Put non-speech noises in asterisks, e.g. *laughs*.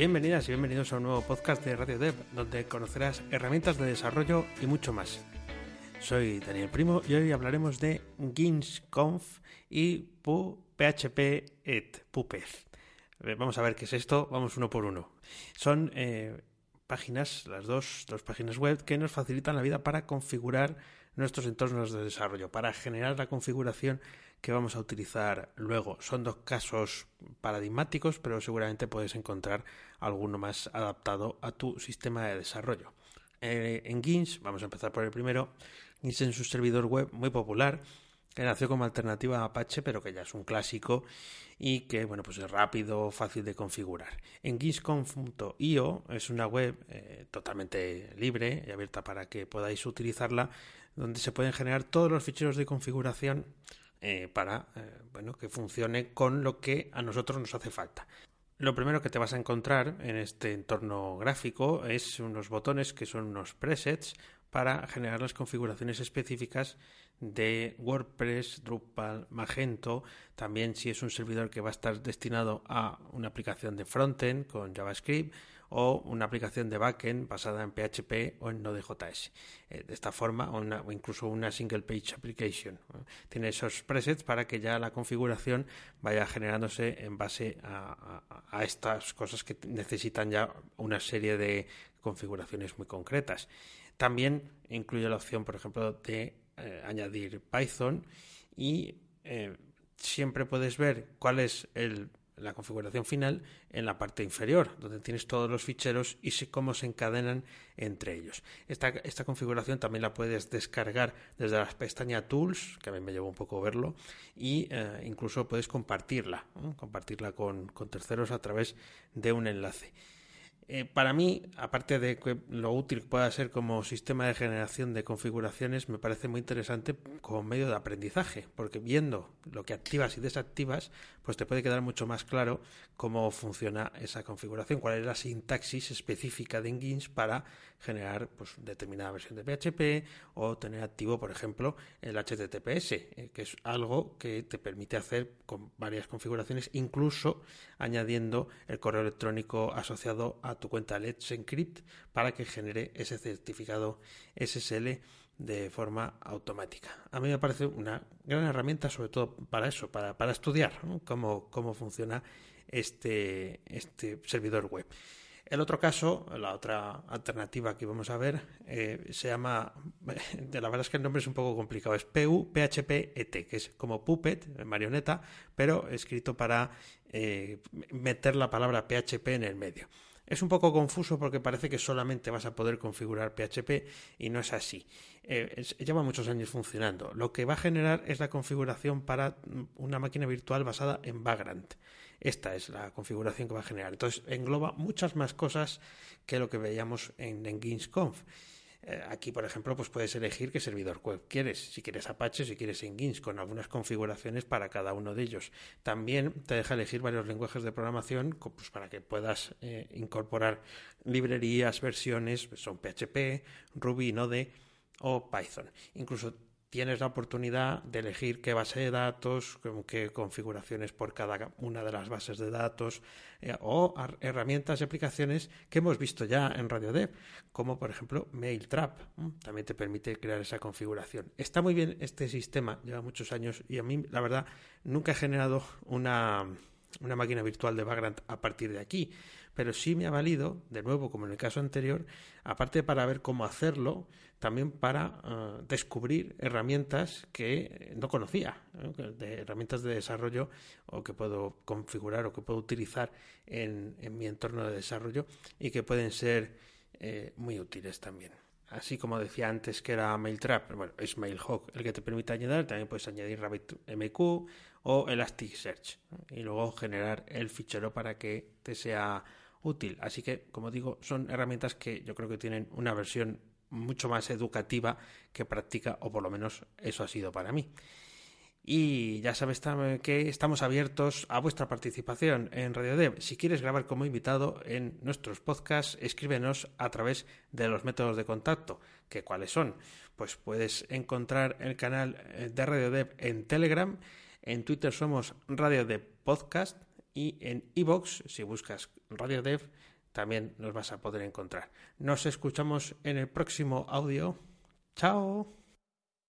Bienvenidas y bienvenidos a un nuevo podcast de Radio Dev, donde conocerás herramientas de desarrollo y mucho más. Soy Daniel Primo y hoy hablaremos de GINSConf y PHP et Pupez. Vamos a ver qué es esto, vamos uno por uno. Son eh, páginas, las dos, dos páginas web que nos facilitan la vida para configurar nuestros entornos de desarrollo, para generar la configuración que vamos a utilizar luego. Son dos casos paradigmáticos, pero seguramente puedes encontrar alguno más adaptado a tu sistema de desarrollo. Eh, en GINS, vamos a empezar por el primero, GINS es un servidor web muy popular que nació como alternativa a Apache, pero que ya es un clásico y que bueno, pues es rápido, fácil de configurar. En ginsconf.io es una web eh, totalmente libre y abierta para que podáis utilizarla, donde se pueden generar todos los ficheros de configuración eh, para eh, bueno, que funcione con lo que a nosotros nos hace falta. Lo primero que te vas a encontrar en este entorno gráfico es unos botones que son unos presets para generar las configuraciones específicas de WordPress, Drupal, Magento, también si es un servidor que va a estar destinado a una aplicación de frontend con JavaScript o una aplicación de backend basada en PHP o en Node.js. Eh, de esta forma, o, incluso una single page application. Tiene esos presets para que ya la configuración vaya generándose en base a, estas cosas que necesitan ya una serie de configuraciones muy concretas. También incluye la opción, por ejemplo, de eh, añadir Python y eh, siempre puedes ver cuál es el la configuración final en la parte inferior, donde tienes todos los ficheros y cómo se encadenan entre ellos. Esta, esta, configuración también la puedes descargar desde la pestaña Tools, que a mí me llevó un poco verlo, y eh, incluso puedes compartirla, compartirla con, con terceros a través de un enlace. Eh, para mí, aparte de que lo útil que pueda ser como sistema de generación de configuraciones, me parece muy interesante como medio de aprendizaje, porque viendo lo que activas y desactivas, pues te puede quedar mucho más claro cómo funciona esa configuración, cuál es la sintaxis específica de Engines para generar pues, determinada versión de PHP o tener activo, por ejemplo, el HTTPS, eh, que es algo que te permite hacer con varias configuraciones, incluso añadiendo el correo electrónico asociado a tu cuenta Let's Encrypt para que genere ese certificado SSL de forma automática. A mí me parece una gran herramienta, sobre todo para eso, para, para estudiar cómo, cómo funciona este, este servidor web. El otro caso, la otra alternativa que vamos a ver, eh, se llama, *laughs* la verdad es que el nombre es un poco complicado, es PU PHP ET, que es como Puppet, marioneta, pero escrito para eh, meter la palabra PHP en el medio. Es un poco confuso porque parece que solamente vas a poder configurar PHP y no es así. Eh, lleva muchos años funcionando. Lo que va a generar es la configuración para una máquina virtual basada en Vagrant. Esta es la configuración que va a generar. Entonces engloba muchas más cosas que lo que veíamos en, en. Eh, aquí, por ejemplo, pues puedes elegir qué servidor web quieres, si quieres Apache, si quieres Engines, con algunas configuraciones para cada uno de ellos. También te deja elegir varios lenguajes de programación pues, para que puedas eh, incorporar librerías, versiones, son PHP, Ruby, Node o Python. Incluso tienes la oportunidad de elegir qué base de datos, qué configuraciones por cada una de las bases de datos eh, o herramientas y aplicaciones que hemos visto ya en RadioDev, como por ejemplo MailTrap. También te permite crear esa configuración. Está muy bien este sistema, lleva muchos años y a mí, la verdad, nunca he generado una, una máquina virtual de Vagrant a partir de aquí. Pero sí me ha valido, de nuevo, como en el caso anterior, aparte para ver cómo hacerlo, también para eh, descubrir herramientas que no conocía, de herramientas de desarrollo o que puedo configurar o que puedo utilizar en, mi entorno de desarrollo y que pueden ser eh, muy útiles también. Así como decía antes que era MailTrap, bueno, es MailHawk el que te permite añadir, también puedes añadir RabbitMQ o Elasticsearch y luego generar el fichero para que te sea útil. Así que, como digo, son herramientas que yo creo que tienen una versión mucho más educativa que práctica, o por lo menos eso ha sido para mí. Y ya sabes que estamos abiertos a vuestra participación en Radio Dev. Si quieres grabar como invitado en nuestros podcasts, escríbenos a través de los métodos de contacto. ¿Que cuáles son? Pues puedes encontrar el canal de Radio Dev en Telegram. En Twitter somos Radio Dev Podcast y en iBox, si buscas Radio Dev, también nos vas a poder encontrar. Nos escuchamos en el próximo audio. Chao.